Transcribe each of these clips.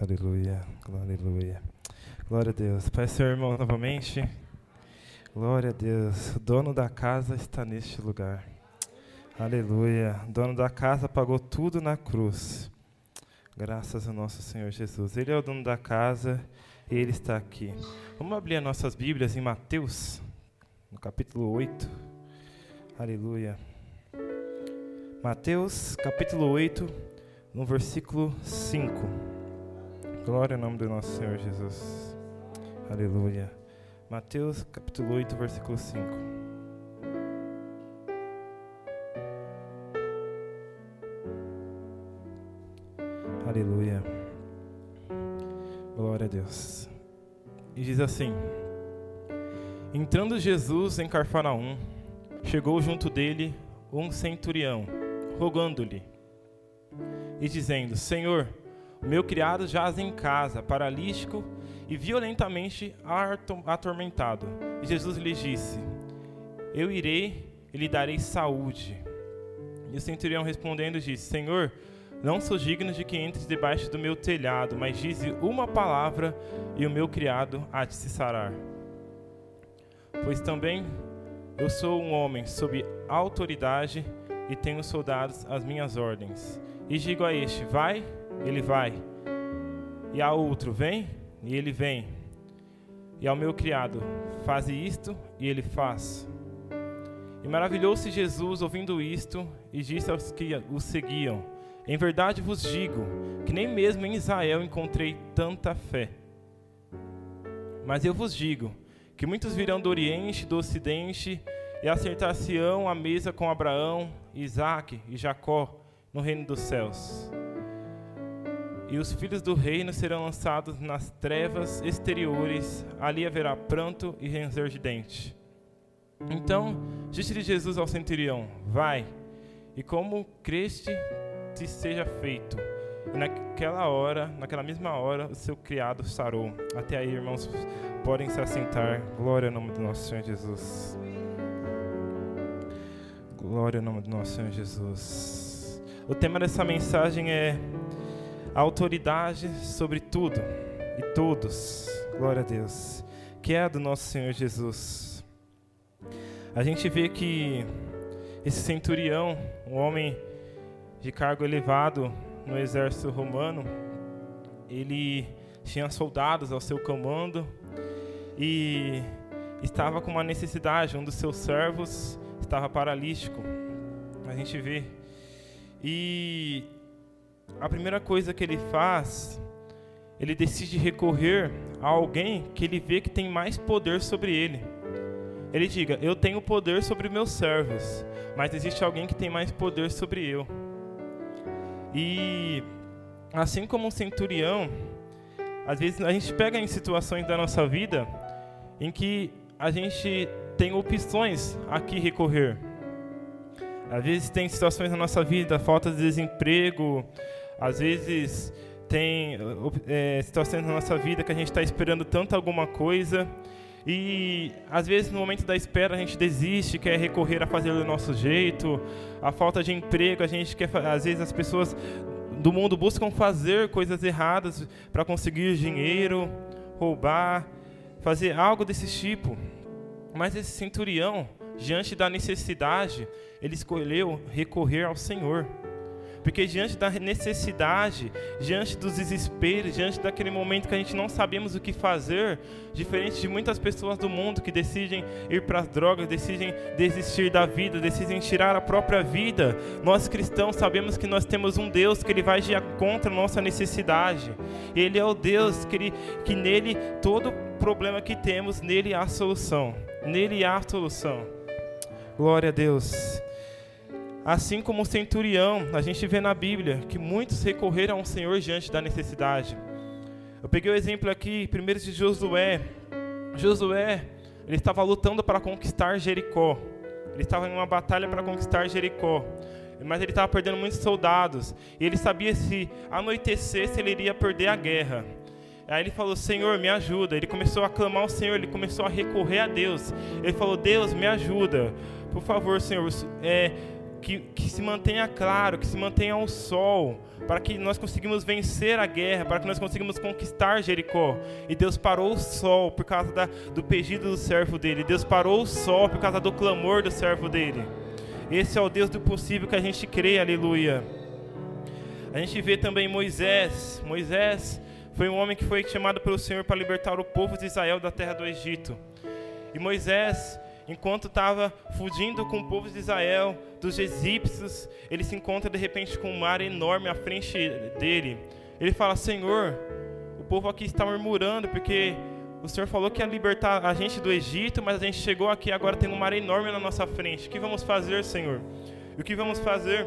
Aleluia, aleluia. Glória a Deus. Pai, seu irmão, novamente. Glória a Deus. O dono da casa está neste lugar. Aleluia. O dono da casa pagou tudo na cruz. Graças ao nosso Senhor Jesus. Ele é o dono da casa e ele está aqui. Vamos abrir as nossas Bíblias em Mateus, no capítulo 8. Aleluia. Mateus, capítulo 8, no versículo 5. Glória ao nome do nosso Senhor Jesus. Aleluia. Mateus, capítulo 8, versículo 5. Aleluia. Glória a Deus. E diz assim: Entrando Jesus em Carfanaum, chegou junto dele um centurião, rogando-lhe e dizendo: Senhor, o meu criado jaz em casa, paralítico e violentamente atormentado. E Jesus lhe disse: Eu irei e lhe darei saúde. E o centurião respondendo disse: Senhor, não sou digno de que entres debaixo do meu telhado, mas dize uma palavra e o meu criado há de se sarar. Pois também eu sou um homem sob autoridade e tenho soldados às minhas ordens. E digo a este: vai, ele vai. E a outro: vem, e ele vem. E ao meu criado: faze isto, e ele faz. E maravilhou-se Jesus ouvindo isto, e disse aos que o seguiam: em verdade vos digo que nem mesmo em Israel encontrei tanta fé. Mas eu vos digo que muitos virão do Oriente do Ocidente e acertar-se-ão à mesa com Abraão, Isaque e Jacó no reino dos céus. E os filhos do reino serão lançados nas trevas exteriores, ali haverá pranto e ranger de dente. Então disse-lhe Jesus ao centurião: Vai, e como creste, te seja feito. E naquela hora, naquela mesma hora, o seu criado sarou. Até aí, irmãos, podem se assentar. Glória ao nome do nosso Senhor Jesus. Glória ao nome do nosso Senhor Jesus. O tema dessa mensagem é autoridade sobre tudo e todos. Glória a Deus. Que é a do nosso Senhor Jesus. A gente vê que esse centurião, um homem de cargo elevado no exército romano, ele tinha soldados ao seu comando e estava com uma necessidade. Um dos seus servos estava paralítico. A gente vê. E a primeira coisa que ele faz, ele decide recorrer a alguém que ele vê que tem mais poder sobre ele. Ele diga: Eu tenho poder sobre meus servos, mas existe alguém que tem mais poder sobre eu. E assim como um centurião, às vezes a gente pega em situações da nossa vida em que a gente tem opções a que recorrer. Às vezes tem situações na nossa vida, falta de desemprego, às vezes tem é, situações na nossa vida que a gente está esperando tanto alguma coisa e às vezes no momento da espera a gente desiste, quer recorrer a fazer do nosso jeito. A falta de emprego, a gente quer, às vezes as pessoas do mundo buscam fazer coisas erradas para conseguir dinheiro, roubar, fazer algo desse tipo. Mas esse centurião, diante da necessidade, ele escolheu recorrer ao Senhor. Porque diante da necessidade, diante dos desesperos, diante daquele momento que a gente não sabemos o que fazer, diferente de muitas pessoas do mundo que decidem ir para as drogas, decidem desistir da vida, decidem tirar a própria vida, nós cristãos sabemos que nós temos um Deus que ele vai agir contra a nossa necessidade. Ele é o Deus que, ele, que nele todo problema que temos, nele há solução. Nele há solução. Glória a Deus. Assim como o centurião, a gente vê na Bíblia que muitos recorreram ao Senhor diante da necessidade. Eu peguei o exemplo aqui, primeiro de Josué. Josué, ele estava lutando para conquistar Jericó. Ele estava em uma batalha para conquistar Jericó. Mas ele estava perdendo muitos soldados. E ele sabia se anoitecesse, ele iria perder a guerra. Aí ele falou: Senhor, me ajuda. Ele começou a clamar ao Senhor, ele começou a recorrer a Deus. Ele falou: Deus, me ajuda. Por favor, Senhor, é, que, que se mantenha claro, que se mantenha o sol, para que nós conseguimos vencer a guerra, para que nós conseguimos conquistar Jericó. E Deus parou o sol por causa da, do pedido do servo dele. Deus parou o sol por causa do clamor do servo dele. Esse é o Deus do possível que a gente crê, aleluia. A gente vê também Moisés. Moisés foi um homem que foi chamado pelo Senhor para libertar o povo de Israel da terra do Egito. E Moisés, enquanto estava fugindo com o povo de Israel dos egípcios, ele se encontra de repente com um mar enorme à frente dele. Ele fala: Senhor, o povo aqui está murmurando porque o Senhor falou que ia libertar a gente do Egito, mas a gente chegou aqui agora tem um mar enorme na nossa frente. O que vamos fazer, Senhor? E o que vamos fazer?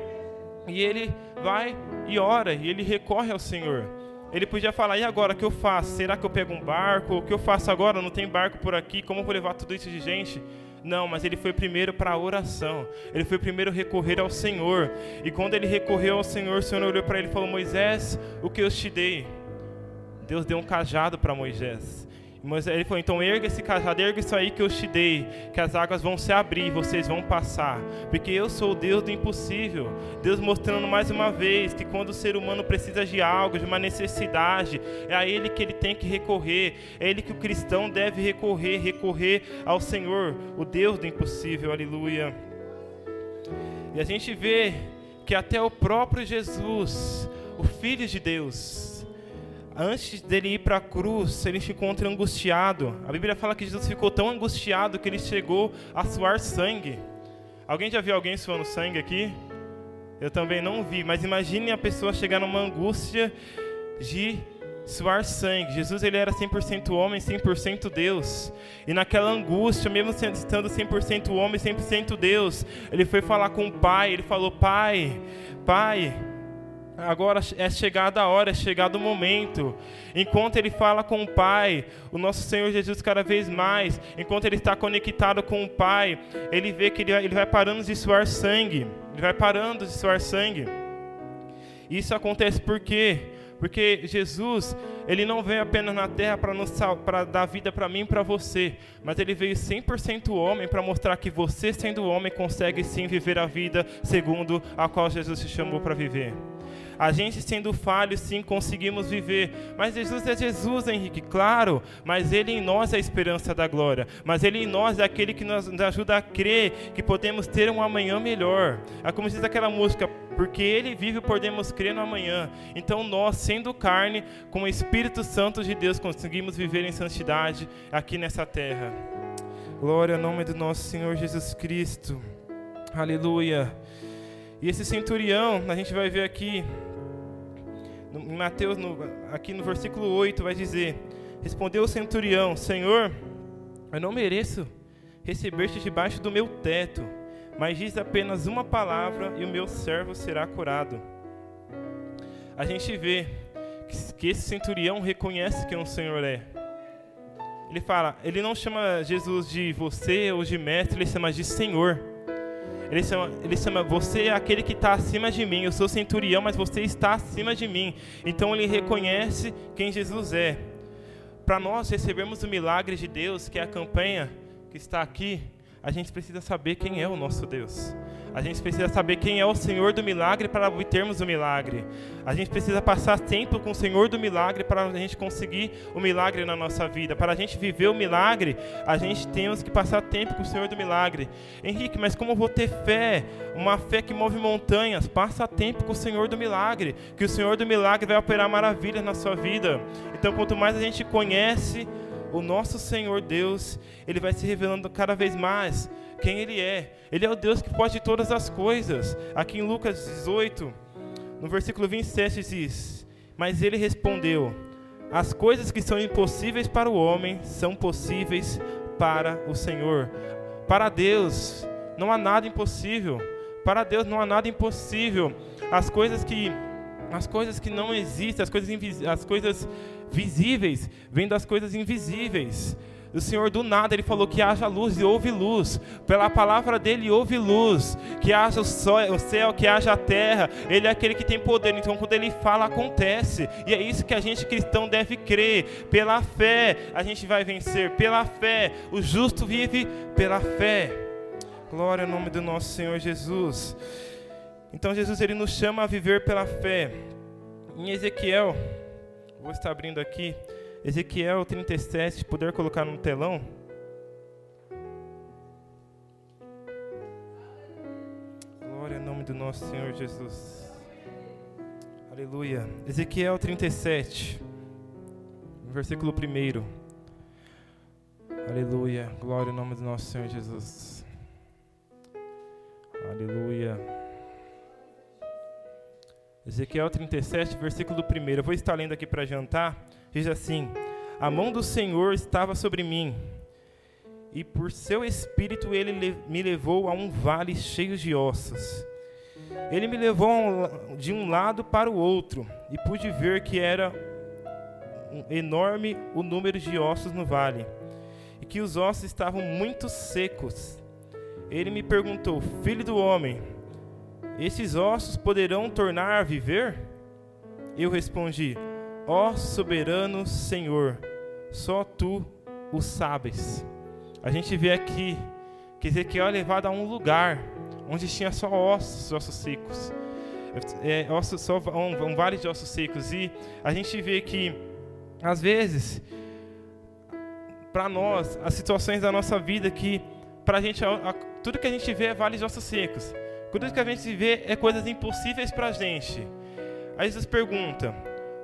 E ele vai e ora, e ele recorre ao Senhor. Ele podia falar: e agora, o que eu faço? Será que eu pego um barco? O que eu faço agora? Não tem barco por aqui, como vou levar tudo isso de gente? Não, mas ele foi primeiro para a oração. Ele foi primeiro recorrer ao Senhor. E quando ele recorreu ao Senhor, o Senhor olhou para ele e falou: Moisés, o que eu te dei? Deus deu um cajado para Moisés. Moisés, ele falou: então erga esse cajado, erga isso aí que eu te dei, que as águas vão se abrir e vocês vão passar, porque eu sou o Deus do impossível. Deus mostrando mais uma vez que quando o ser humano precisa de algo, de uma necessidade, é a Ele que ele tem que recorrer, é Ele que o cristão deve recorrer, recorrer ao Senhor, o Deus do impossível, aleluia. E a gente vê que até o próprio Jesus, o Filho de Deus, antes dele ir para a cruz, ele se encontra angustiado. A Bíblia fala que Jesus ficou tão angustiado que ele chegou a suar sangue. Alguém já viu alguém suando sangue aqui? Eu também não vi, mas imagine a pessoa chegar numa angústia de suar sangue. Jesus ele era 100% homem, 100% Deus. E naquela angústia, mesmo estando 100% homem, 100% Deus, ele foi falar com o Pai, ele falou: "Pai, Pai, Agora é chegada a hora, é chegado o momento. Enquanto ele fala com o Pai, o nosso Senhor Jesus cada vez mais, enquanto ele está conectado com o Pai, ele vê que ele, vai parando de suar sangue. Ele vai parando de suar sangue. Isso acontece por quê? Porque Jesus, ele não veio apenas na terra para dar vida para mim e para você, mas ele veio 100% homem para mostrar que você, sendo homem, consegue sim viver a vida segundo a qual Jesus te chamou para viver. A gente sendo falho, sim, conseguimos viver. Mas Jesus é Jesus, Henrique, claro. Mas Ele em nós é a esperança da glória. Mas Ele em nós é aquele que nos ajuda a crer que podemos ter um amanhã melhor. É como diz aquela música, porque Ele vive, podemos crer no amanhã. Então nós, sendo carne, com o Espírito Santo de Deus, conseguimos viver em santidade aqui nessa terra. Glória ao nome do nosso Senhor Jesus Cristo. Aleluia. E esse centurião, a gente vai ver aqui, em Mateus, no, aqui no versículo 8, vai dizer: Respondeu o centurião: Senhor, eu não mereço receber-te debaixo do meu teto, mas diz apenas uma palavra e o meu servo será curado. A gente vê que esse centurião reconhece quem o Senhor é. Ele fala, ele não chama Jesus de você ou de mestre, ele chama de Senhor. Ele chama, ele chama você é aquele que está acima de mim. Eu sou centurião, mas você está acima de mim. Então ele reconhece quem Jesus é. Para nós recebermos o milagre de Deus, que é a campanha que está aqui, a gente precisa saber quem é o nosso Deus. A gente precisa saber quem é o Senhor do milagre para obtermos o milagre. A gente precisa passar tempo com o Senhor do milagre para a gente conseguir o milagre na nossa vida. Para a gente viver o milagre, a gente temos que passar tempo com o Senhor do milagre. Henrique, mas como eu vou ter fé? Uma fé que move montanhas. Passa tempo com o Senhor do milagre, que o Senhor do milagre vai operar maravilhas na sua vida. Então, quanto mais a gente conhece o nosso Senhor Deus, ele vai se revelando cada vez mais quem Ele é. Ele é o Deus que pode todas as coisas. Aqui em Lucas 18, no versículo 27 diz: Mas ele respondeu: As coisas que são impossíveis para o homem são possíveis para o Senhor. Para Deus não há nada impossível. Para Deus não há nada impossível. As coisas que as coisas que não existem, as coisas, as coisas visíveis, vêm das coisas invisíveis. O Senhor do nada ele falou que haja luz e houve luz. Pela palavra dele houve luz. Que haja o céu, o céu, que haja a terra. Ele é aquele que tem poder. Então quando ele fala acontece. E é isso que a gente cristão deve crer. Pela fé a gente vai vencer. Pela fé o justo vive pela fé. Glória ao nome do nosso Senhor Jesus. Então Jesus ele nos chama a viver pela fé. Em Ezequiel, vou estar abrindo aqui, Ezequiel 37, puder colocar no telão. Glória ao nome do nosso Senhor Jesus. Aleluia. Ezequiel 37, versículo 1. Aleluia. Glória ao nome do nosso Senhor Jesus. Aleluia. Ezequiel 37, versículo 1. Eu vou estar lendo aqui para jantar. Diz assim: A mão do Senhor estava sobre mim, e por seu espírito ele me levou a um vale cheio de ossos. Ele me levou de um lado para o outro, e pude ver que era enorme o número de ossos no vale, e que os ossos estavam muito secos. Ele me perguntou: Filho do homem, esses ossos poderão tornar a viver? Eu respondi: Ó soberano Senhor, só tu o sabes. A gente vê aqui que Ezequiel é levado a um lugar onde tinha só ossos, ossos secos. É, ossos, só um, um vale de ossos secos. E a gente vê que, às vezes, para nós, as situações da nossa vida que, para a gente, tudo que a gente vê é vale de ossos secos. Tudo que a gente vê é coisas impossíveis para a gente. Aí Jesus pergunta: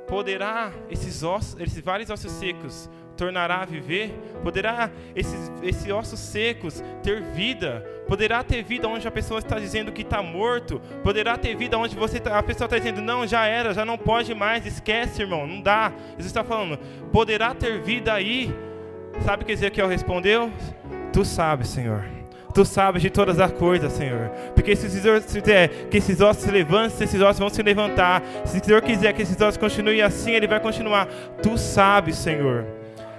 poderá esses ossos, esses vários ossos secos tornará a viver? Poderá esses, esses ossos secos ter vida? Poderá ter vida onde a pessoa está dizendo que está morto? Poderá ter vida onde você tá, a pessoa está dizendo não, já era, já não pode mais, esquece, irmão, não dá. Jesus está falando, poderá ter vida aí? Sabe o que Ezequiel respondeu? Tu sabes, Senhor. Tu sabes de todas as coisas, Senhor. Porque se o Senhor quiser que esses ossos se levantem, esses ossos vão se levantar. Se o Senhor quiser que esses ossos continuem assim, Ele vai continuar. Tu sabes, Senhor.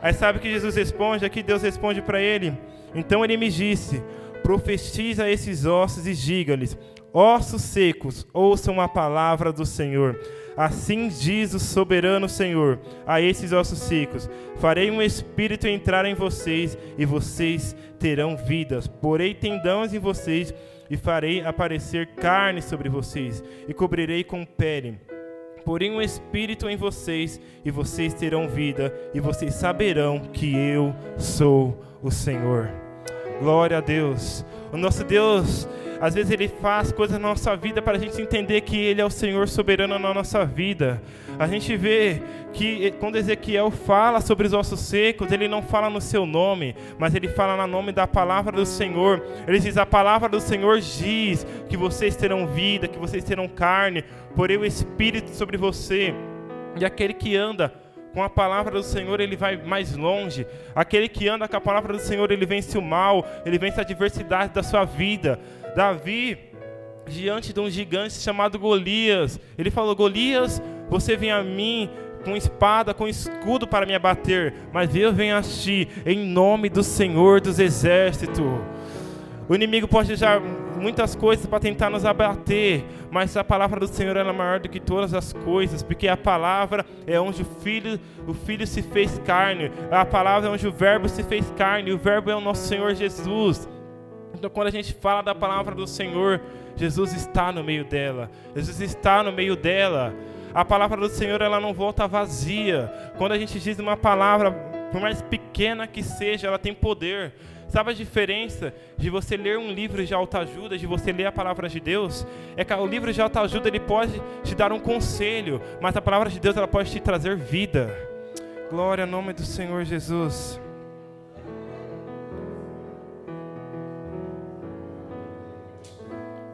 Aí sabe que Jesus responde? Aqui Deus responde para ele. Então ele me disse: Profetiza esses ossos e diga-lhes: Ossos secos, ouçam a palavra do Senhor. Assim diz o soberano Senhor a esses ossos secos: Farei um espírito entrar em vocês e vocês terão vidas. Porei tendões em vocês e farei aparecer carne sobre vocês e cobrirei com pele. Porém um espírito em vocês e vocês terão vida e vocês saberão que eu sou o Senhor. Glória a Deus. O nosso Deus às vezes Ele faz coisas na nossa vida para a gente entender que Ele é o Senhor soberano na nossa vida. A gente vê que quando Ezequiel fala sobre os ossos secos, ele não fala no seu nome, mas ele fala no nome da palavra do Senhor. Ele diz: A palavra do Senhor diz que vocês terão vida, que vocês terão carne, porém o Espírito sobre você. E aquele que anda com a palavra do Senhor ele vai mais longe. Aquele que anda com a palavra do Senhor ele vence o mal, ele vence a adversidade da sua vida. Davi, diante de um gigante chamado Golias, ele falou: Golias, você vem a mim com espada, com escudo para me abater, mas eu venho a ti em nome do Senhor dos Exércitos. O inimigo pode usar muitas coisas para tentar nos abater, mas a palavra do Senhor é maior do que todas as coisas, porque a palavra é onde o filho, o filho se fez carne, a palavra é onde o verbo se fez carne, o verbo é o nosso Senhor Jesus. Então, quando a gente fala da palavra do Senhor, Jesus está no meio dela. Jesus está no meio dela. A palavra do Senhor ela não volta vazia. Quando a gente diz uma palavra, por mais pequena que seja, ela tem poder. Sabe a diferença de você ler um livro de autoajuda, de você ler a palavra de Deus? É que o livro de autoajuda ele pode te dar um conselho, mas a palavra de Deus ela pode te trazer vida. Glória ao nome do Senhor Jesus.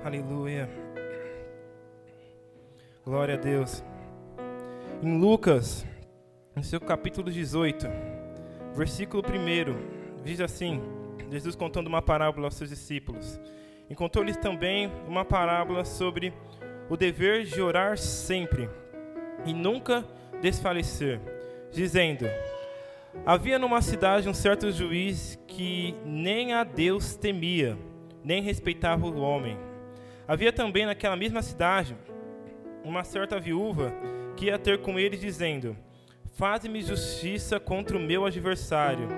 Aleluia. Glória a Deus. Em Lucas, no seu capítulo 18, versículo 1, diz assim: Jesus contando uma parábola aos seus discípulos. Encontrou-lhes também uma parábola sobre o dever de orar sempre e nunca desfalecer, dizendo: Havia numa cidade um certo juiz que nem a Deus temia, nem respeitava o homem. Havia também naquela mesma cidade uma certa viúva que ia ter com ele, dizendo: Faze-me justiça contra o meu adversário.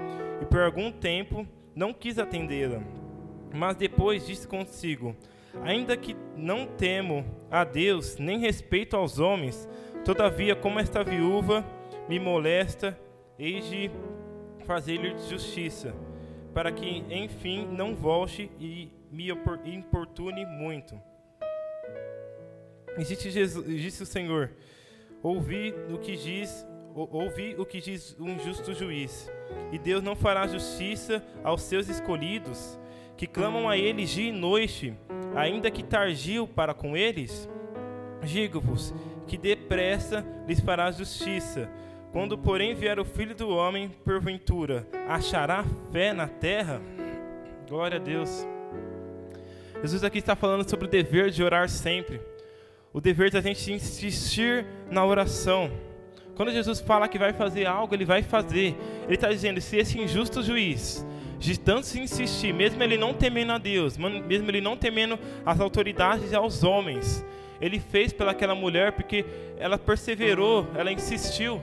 E por algum tempo não quis atendê-la. Mas depois disse consigo: Ainda que não temo a Deus, nem respeito aos homens, todavia, como esta viúva me molesta, hei de fazer-lhe justiça, para que, enfim, não volte e me importune muito. Jesus, disse o Senhor: Ouvi o que diz, ouvi o que diz um justo juiz. E Deus não fará justiça aos seus escolhidos, que clamam a Ele dia e noite, ainda que tardio para com eles? Digo-vos que depressa lhes fará justiça. Quando, porém, vier o Filho do Homem, porventura, achará fé na terra? Glória a Deus. Jesus aqui está falando sobre o dever de orar sempre. O dever de a gente insistir na oração. Quando Jesus fala que vai fazer algo, ele vai fazer. Ele está dizendo: se esse injusto juiz, de tanto se insistir, mesmo ele não temendo a Deus, mesmo ele não temendo as autoridades e aos homens, ele fez pelaquela mulher porque ela perseverou, ela insistiu.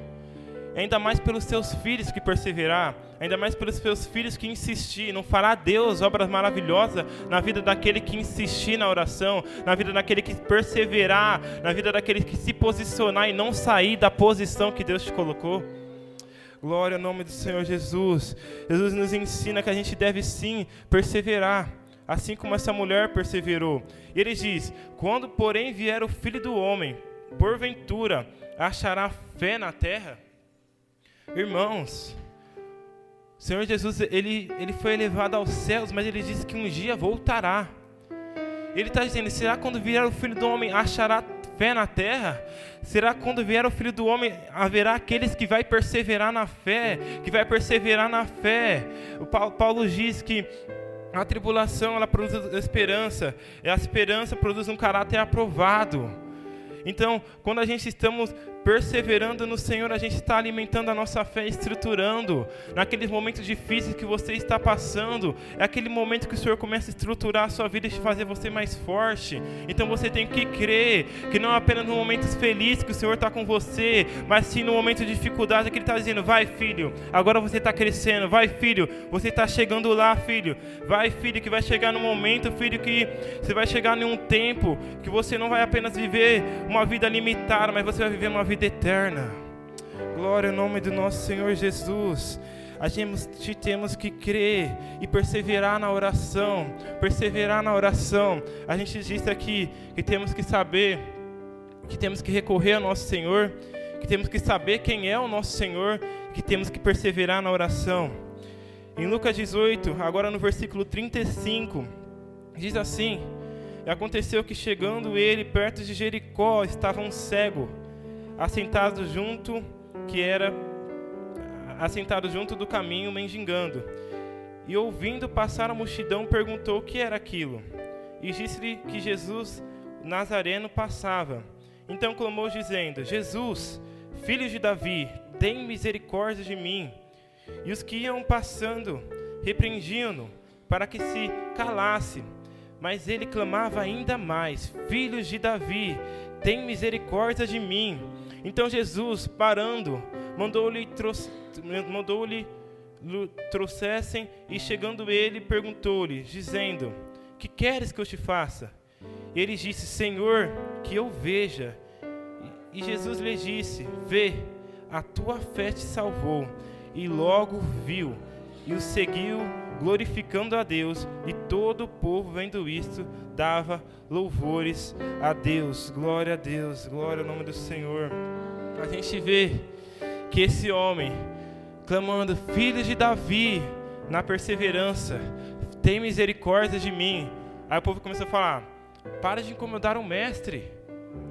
Ainda mais pelos seus filhos que perseverar, ainda mais pelos seus filhos que insistir. Não fará Deus obras maravilhosas na vida daquele que insistir na oração, na vida daquele que perseverar, na vida daquele que se posicionar e não sair da posição que Deus te colocou. Glória ao nome do Senhor Jesus. Jesus nos ensina que a gente deve sim perseverar, assim como essa mulher perseverou. E ele diz: Quando, porém, vier o filho do homem, porventura achará fé na terra? Irmãos, o Senhor Jesus, ele, ele foi elevado aos céus, mas ele disse que um dia voltará. Ele está dizendo: será quando vier o filho do homem achará fé na terra? Será quando vier o Filho do Homem, haverá aqueles que vai perseverar na fé, que vai perseverar na fé. O Paulo diz que a tribulação ela produz esperança, e a esperança produz um caráter aprovado. Então, quando a gente estamos perseverando no Senhor, a gente está alimentando a nossa fé, estruturando. Naqueles momentos difíceis que você está passando, é aquele momento que o Senhor começa a estruturar a sua vida e fazer você mais forte. Então você tem que crer que não é apenas no momento feliz que o Senhor está com você, mas sim no momento de dificuldade que Ele está dizendo: vai, filho, agora você está crescendo, vai, filho, você está chegando lá, filho, vai, filho, que vai chegar no momento, filho, que você vai chegar em um tempo que você não vai apenas viver uma vida limitada, mas você vai viver uma vida vida eterna. Glória ao nome do nosso Senhor Jesus. A gente temos que crer e perseverar na oração. Perseverar na oração. A gente disse aqui que temos que saber, que temos que recorrer ao nosso Senhor, que temos que saber quem é o nosso Senhor, que temos que perseverar na oração. Em Lucas 18, agora no versículo 35, diz assim: E aconteceu que chegando ele perto de Jericó, estava um cego assentado junto, que era assentado junto do caminho, mendigando. E ouvindo passar a multidão, perguntou o que era aquilo. E disse-lhe que Jesus Nazareno passava. Então clamou, dizendo: Jesus, filho de Davi, tem misericórdia de mim. E os que iam passando repreendiam-no para que se calasse. Mas ele clamava ainda mais: Filhos de Davi, tem misericórdia de mim. Então Jesus, parando, mandou-lhe mandou trouxessem e chegando ele perguntou-lhe, dizendo: Que queres que eu te faça? E ele disse: Senhor, que eu veja. E Jesus lhe disse: Vê, a tua fé te salvou. E logo viu e o seguiu glorificando a Deus, e todo o povo, vendo isto, dava louvores a Deus. Glória a Deus, glória ao nome do Senhor. A gente vê que esse homem, clamando, filho de Davi, na perseverança, tem misericórdia de mim. Aí o povo começou a falar: para de incomodar o mestre,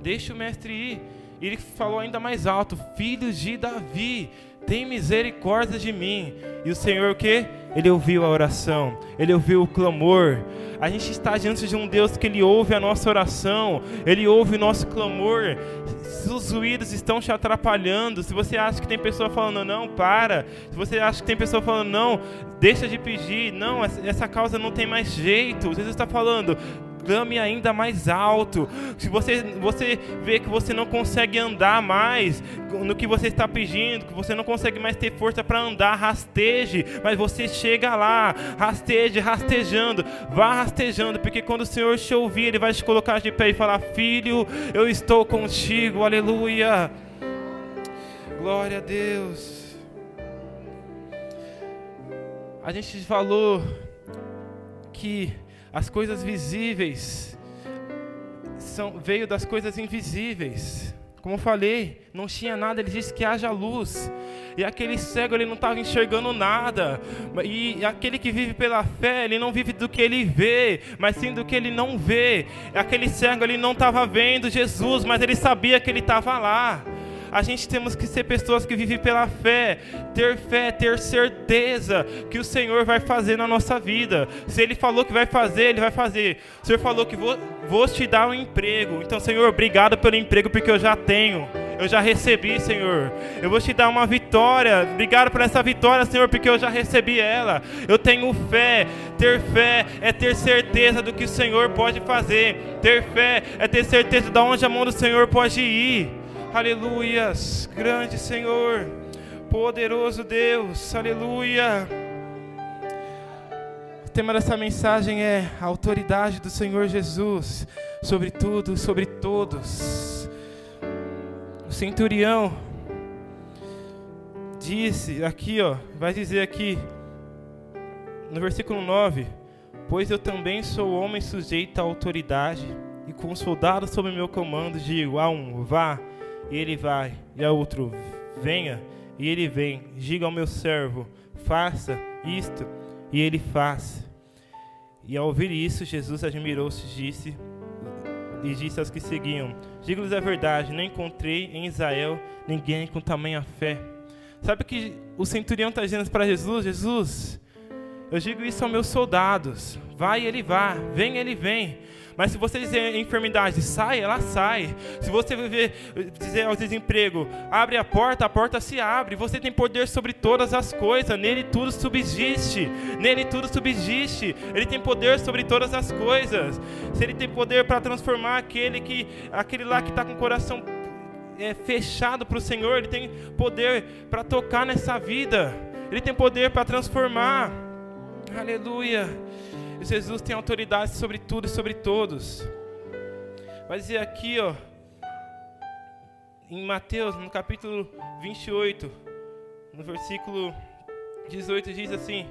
deixa o mestre ir. E ele falou ainda mais alto: Filhos de Davi, tem misericórdia de mim. E o Senhor o que? Ele ouviu a oração, ele ouviu o clamor. A gente está diante de um Deus que ele ouve a nossa oração, ele ouve o nosso clamor. Se os ruídos estão te atrapalhando, se você acha que tem pessoa falando não, para. Se você acha que tem pessoa falando não, deixa de pedir. Não, essa causa não tem mais jeito. Jesus está falando, clame ainda mais alto. Se você, você vê que você não consegue andar mais no que você está pedindo, que você não consegue mais ter força para andar, rasteje, mas você chega lá, rasteje, rastejando, vá rastejando, porque quando o Senhor te ouvir, Ele vai te colocar de pé e falar: Filho, eu estou contigo, aleluia. Glória a Deus. A gente falou que as coisas visíveis são, veio das coisas invisíveis. Como eu falei, não tinha nada, ele disse que haja luz. E aquele cego ele não estava enxergando nada. E aquele que vive pela fé, ele não vive do que ele vê, mas sim do que ele não vê. Aquele cego ele não estava vendo Jesus, mas ele sabia que ele estava lá. A gente temos que ser pessoas que vivem pela fé, ter fé, ter certeza que o Senhor vai fazer na nossa vida. Se Ele falou que vai fazer, Ele vai fazer. O Senhor falou que vou, vou te dar um emprego. Então, Senhor, obrigado pelo emprego porque eu já tenho. Eu já recebi, Senhor. Eu vou te dar uma vitória. Obrigado por essa vitória, Senhor, porque eu já recebi ela. Eu tenho fé. Ter fé é ter certeza do que o Senhor pode fazer. Ter fé é ter certeza de onde a mão do Senhor pode ir. Aleluias, grande Senhor, poderoso Deus, aleluia. O tema dessa mensagem é a autoridade do Senhor Jesus sobre tudo, sobre todos. O centurião disse aqui, ó, vai dizer aqui no versículo 9: Pois eu também sou homem sujeito à autoridade, e com soldados sob meu comando digo a um: vá e ele vai, e a outro, venha, e ele vem. Diga ao meu servo, faça isto, e ele faz. E ao ouvir isso, Jesus admirou-se disse, e disse aos que seguiam: Digo-lhes a verdade, não encontrei em Israel ninguém com tamanha fé. Sabe que o centurião está dizendo para Jesus: Jesus, eu digo isso aos meus soldados: vai, ele vá, vem, ele vem. Mas se você dizer enfermidade, sai, ela sai. Se você viver, dizer ao desemprego, abre a porta, a porta se abre. Você tem poder sobre todas as coisas. Nele tudo subsiste. Nele tudo subsiste. Ele tem poder sobre todas as coisas. Se ele tem poder para transformar aquele que, aquele lá que está com o coração é, fechado para o Senhor, ele tem poder para tocar nessa vida. Ele tem poder para transformar. Aleluia. Jesus tem autoridade sobre tudo e sobre todos. Vai dizer aqui, ó, em Mateus, no capítulo 28, no versículo 18, diz assim: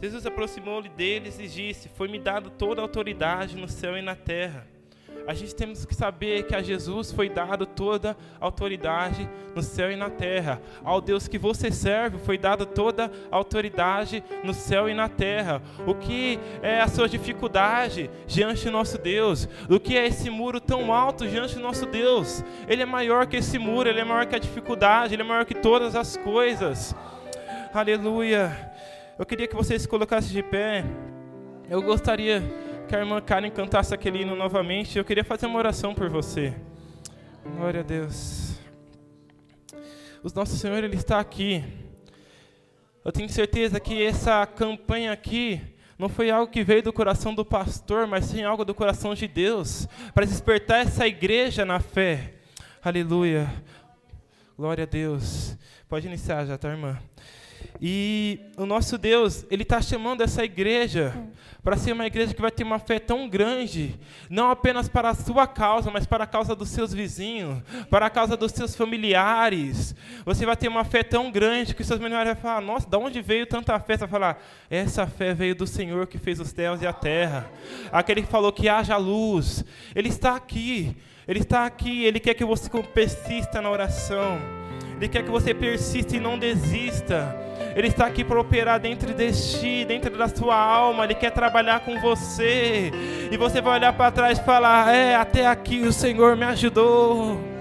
Jesus aproximou-lhe deles e disse: Foi-me dado toda a autoridade no céu e na terra a gente temos que saber que a Jesus foi dado toda autoridade no céu e na terra. Ao Deus que você serve foi dada toda autoridade no céu e na terra. O que é a sua dificuldade diante do nosso Deus? O que é esse muro tão alto diante do nosso Deus? Ele é maior que esse muro, ele é maior que a dificuldade, ele é maior que todas as coisas. Aleluia. Eu queria que vocês se colocassem de pé. Eu gostaria que a irmã Karen cantasse aquele hino novamente. Eu queria fazer uma oração por você. Glória a Deus. O nosso Senhor, Ele está aqui. Eu tenho certeza que essa campanha aqui não foi algo que veio do coração do pastor, mas sim algo do coração de Deus, para despertar essa igreja na fé. Aleluia. Glória a Deus. Pode iniciar já, tá, irmã? E o nosso Deus, Ele está chamando essa igreja para ser uma igreja que vai ter uma fé tão grande, não apenas para a sua causa, mas para a causa dos seus vizinhos, para a causa dos seus familiares. Você vai ter uma fé tão grande que os seus familiares vão falar: Nossa, de onde veio tanta fé? Você vai falar: Essa fé veio do Senhor que fez os céus e a terra. Aquele que falou que haja luz. Ele está aqui. Ele está aqui. Ele quer que você persista na oração. Ele quer que você persista e não desista. Ele está aqui para operar dentro de ti, dentro da sua alma. Ele quer trabalhar com você. E você vai olhar para trás e falar: É, até aqui o Senhor me ajudou.